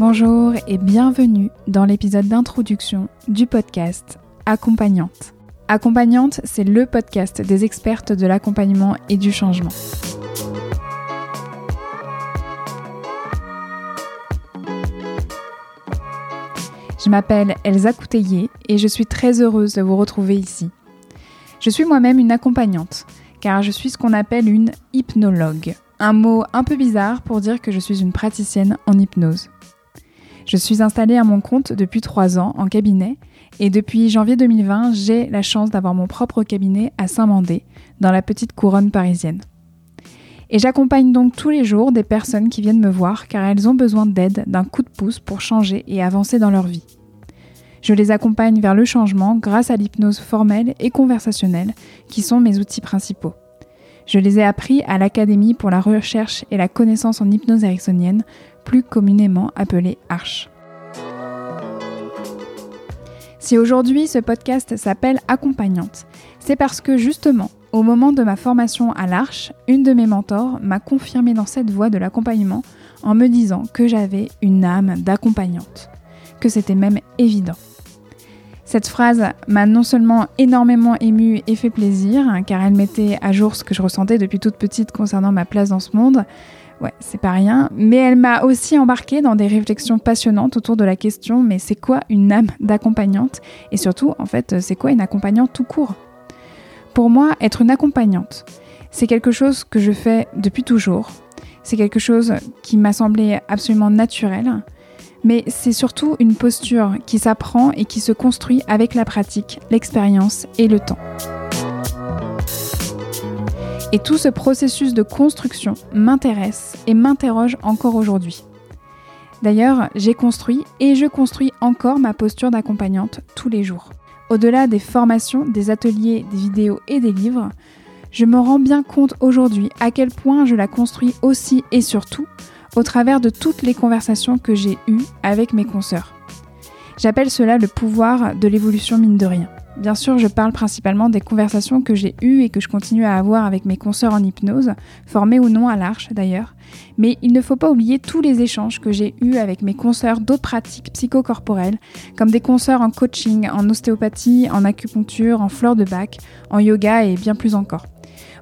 Bonjour et bienvenue dans l'épisode d'introduction du podcast Accompagnante. Accompagnante, c'est le podcast des expertes de l'accompagnement et du changement. Je m'appelle Elsa Couteillé et je suis très heureuse de vous retrouver ici. Je suis moi-même une accompagnante, car je suis ce qu'on appelle une hypnologue, un mot un peu bizarre pour dire que je suis une praticienne en hypnose. Je suis installée à mon compte depuis trois ans en cabinet et depuis janvier 2020, j'ai la chance d'avoir mon propre cabinet à Saint-Mandé, dans la petite couronne parisienne. Et j'accompagne donc tous les jours des personnes qui viennent me voir car elles ont besoin d'aide, d'un coup de pouce pour changer et avancer dans leur vie. Je les accompagne vers le changement grâce à l'hypnose formelle et conversationnelle, qui sont mes outils principaux. Je les ai appris à l'Académie pour la recherche et la connaissance en hypnose ericksonienne, plus communément appelée ARCH. Si aujourd'hui ce podcast s'appelle Accompagnante, c'est parce que justement, au moment de ma formation à l'Arche, une de mes mentors m'a confirmé dans cette voie de l'accompagnement en me disant que j'avais une âme d'accompagnante, que c'était même évident. Cette phrase m'a non seulement énormément émue et fait plaisir, hein, car elle mettait à jour ce que je ressentais depuis toute petite concernant ma place dans ce monde, ouais, c'est pas rien, mais elle m'a aussi embarqué dans des réflexions passionnantes autour de la question mais c'est quoi une âme d'accompagnante? Et surtout, en fait, c'est quoi une accompagnante tout court? Pour moi, être une accompagnante, c'est quelque chose que je fais depuis toujours, c'est quelque chose qui m'a semblé absolument naturel, mais c'est surtout une posture qui s'apprend et qui se construit avec la pratique, l'expérience et le temps. Et tout ce processus de construction m'intéresse et m'interroge encore aujourd'hui. D'ailleurs, j'ai construit et je construis encore ma posture d'accompagnante tous les jours. Au-delà des formations, des ateliers, des vidéos et des livres, je me rends bien compte aujourd'hui à quel point je la construis aussi et surtout au travers de toutes les conversations que j'ai eues avec mes consoeurs. J'appelle cela le pouvoir de l'évolution mine de rien. Bien sûr, je parle principalement des conversations que j'ai eues et que je continue à avoir avec mes consoeurs en hypnose, formés ou non à l'Arche d'ailleurs, mais il ne faut pas oublier tous les échanges que j'ai eus avec mes consoeurs d'autres pratiques psychocorporelles, comme des consoeurs en coaching, en ostéopathie, en acupuncture, en fleurs de bac, en yoga et bien plus encore.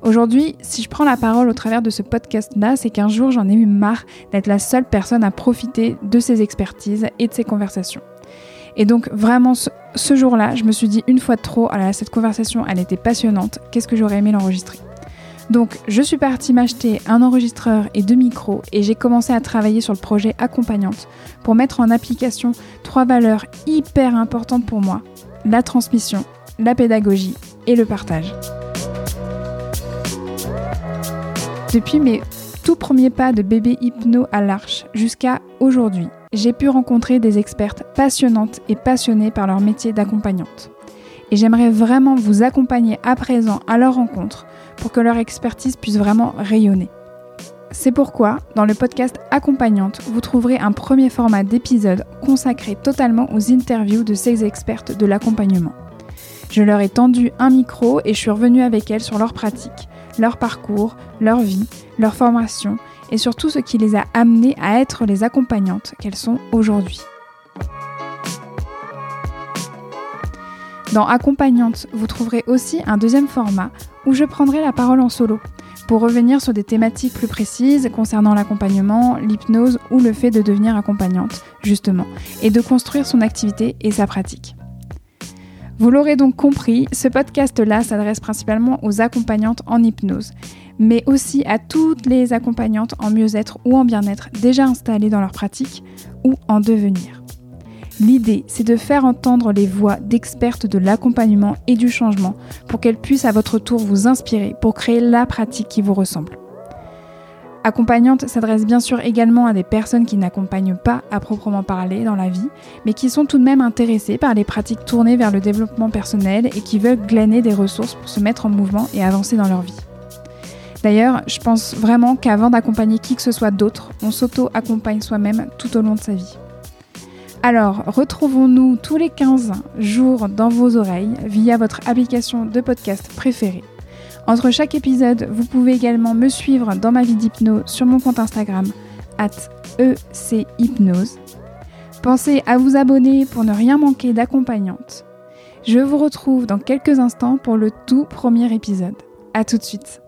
Aujourd'hui, si je prends la parole au travers de ce podcast-là, c'est qu'un jour j'en ai eu marre d'être la seule personne à profiter de ces expertises et de ces conversations. Et donc vraiment ce, jour-là, je me suis dit une fois de trop, ah cette conversation, elle était passionnante, qu'est-ce que j'aurais aimé l'enregistrer? Donc, je suis partie m'acheter un enregistreur et deux micros et j'ai commencé à travailler sur le projet Accompagnante pour mettre en application trois valeurs hyper importantes pour moi la transmission, la pédagogie et le partage. Depuis mes tout premiers pas de bébé hypno à l'arche jusqu'à aujourd'hui, j'ai pu rencontrer des expertes passionnantes et passionnées par leur métier d'accompagnante. Et j'aimerais vraiment vous accompagner à présent à leur rencontre pour que leur expertise puisse vraiment rayonner. C'est pourquoi, dans le podcast Accompagnante, vous trouverez un premier format d'épisode consacré totalement aux interviews de ces expertes de l'accompagnement. Je leur ai tendu un micro et je suis revenue avec elles sur leur pratique, leur parcours, leur vie, leur formation et surtout ce qui les a amenées à être les accompagnantes qu'elles sont aujourd'hui. Dans Accompagnante, vous trouverez aussi un deuxième format où je prendrai la parole en solo pour revenir sur des thématiques plus précises concernant l'accompagnement, l'hypnose ou le fait de devenir accompagnante, justement, et de construire son activité et sa pratique. Vous l'aurez donc compris, ce podcast-là s'adresse principalement aux accompagnantes en hypnose, mais aussi à toutes les accompagnantes en mieux-être ou en bien-être déjà installées dans leur pratique ou en devenir. L'idée, c'est de faire entendre les voix d'expertes de l'accompagnement et du changement pour qu'elles puissent à votre tour vous inspirer pour créer la pratique qui vous ressemble. Accompagnante s'adresse bien sûr également à des personnes qui n'accompagnent pas à proprement parler dans la vie, mais qui sont tout de même intéressées par les pratiques tournées vers le développement personnel et qui veulent glaner des ressources pour se mettre en mouvement et avancer dans leur vie. D'ailleurs, je pense vraiment qu'avant d'accompagner qui que ce soit d'autre, on s'auto-accompagne soi-même tout au long de sa vie. Alors, retrouvons-nous tous les 15 jours dans vos oreilles via votre application de podcast préférée. Entre chaque épisode, vous pouvez également me suivre dans ma vie d'hypnose sur mon compte Instagram, at echypnose. Pensez à vous abonner pour ne rien manquer d'accompagnante. Je vous retrouve dans quelques instants pour le tout premier épisode. A tout de suite.